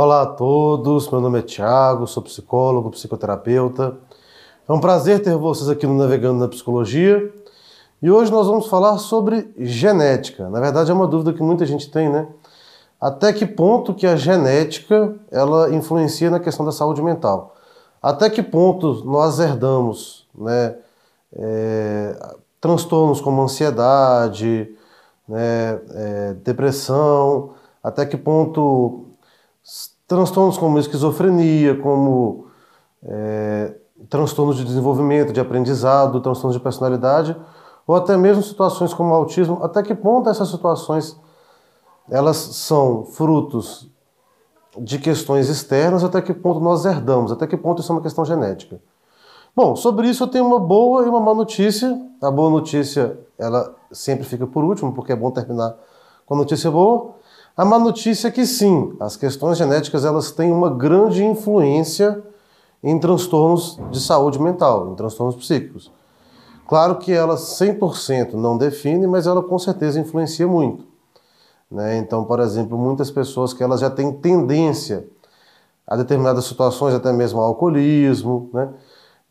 Olá a todos, meu nome é Thiago, sou psicólogo, psicoterapeuta. É um prazer ter vocês aqui no Navegando na Psicologia. E hoje nós vamos falar sobre genética. Na verdade é uma dúvida que muita gente tem, né? Até que ponto que a genética ela influencia na questão da saúde mental? Até que ponto nós herdamos, né? É, transtornos como ansiedade, né, é, depressão, até que ponto transtornos como esquizofrenia, como é, transtornos de desenvolvimento, de aprendizado, transtornos de personalidade, ou até mesmo situações como autismo, até que ponto essas situações elas são frutos de questões externas, até que ponto nós herdamos, até que ponto isso é uma questão genética. Bom, sobre isso eu tenho uma boa e uma má notícia. A boa notícia, ela sempre fica por último, porque é bom terminar com a notícia boa. A má notícia é que sim, as questões genéticas elas têm uma grande influência em transtornos de saúde mental, em transtornos psíquicos. Claro que ela 100% não define, mas ela com certeza influencia muito. Né? Então, por exemplo, muitas pessoas que elas já têm tendência a determinadas situações, até mesmo ao alcoolismo, né?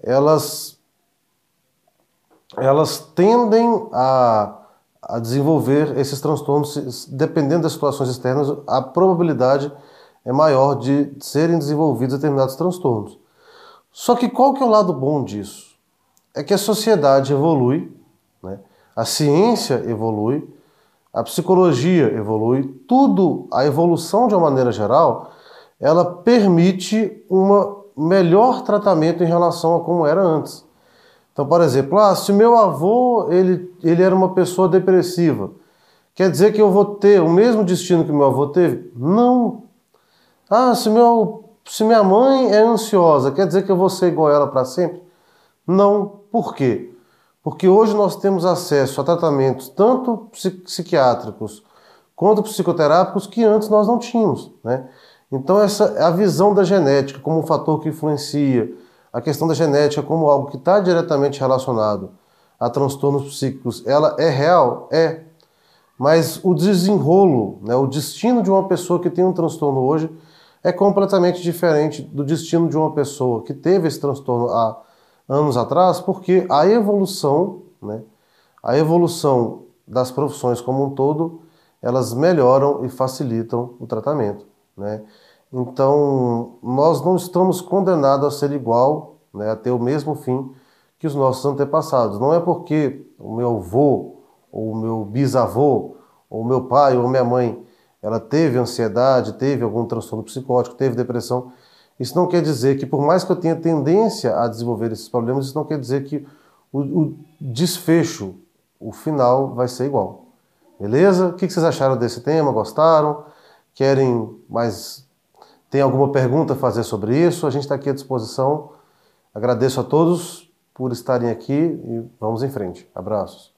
elas, elas tendem a, a desenvolver esses transtornos, dependendo das situações externas, a probabilidade é maior de serem desenvolvidos determinados transtornos. Só que qual que é o lado bom disso? É que a sociedade evolui, né? a ciência evolui, a psicologia evolui, tudo, a evolução de uma maneira geral, ela permite uma melhor tratamento em relação a como era antes. Então, por exemplo, ah, se meu avô ele, ele era uma pessoa depressiva, quer dizer que eu vou ter o mesmo destino que meu avô teve? Não. Ah, se, meu, se minha mãe é ansiosa, quer dizer que eu vou ser igual a ela para sempre? Não. Por quê? Porque hoje nós temos acesso a tratamentos tanto psiquiátricos quanto psicoterápicos que antes nós não tínhamos. Né? Então, essa a visão da genética como um fator que influencia, a questão da genética como algo que está diretamente relacionado a transtornos psíquicos, ela é real? É. Mas o desenrolo, né, o destino de uma pessoa que tem um transtorno hoje é completamente diferente do destino de uma pessoa que teve esse transtorno há anos atrás, porque a evolução, né, a evolução das profissões como um todo, elas melhoram e facilitam o tratamento. Né? Então, nós não estamos condenados a ser igual, né, a ter o mesmo fim que os nossos antepassados. Não é porque o meu avô, ou o meu bisavô, ou meu pai, ou minha mãe, ela teve ansiedade, teve algum transtorno psicótico, teve depressão. Isso não quer dizer que, por mais que eu tenha tendência a desenvolver esses problemas, isso não quer dizer que o, o desfecho, o final, vai ser igual. Beleza? O que vocês acharam desse tema? Gostaram? querem mais. Tem alguma pergunta a fazer sobre isso? A gente está aqui à disposição. Agradeço a todos por estarem aqui e vamos em frente. Abraços.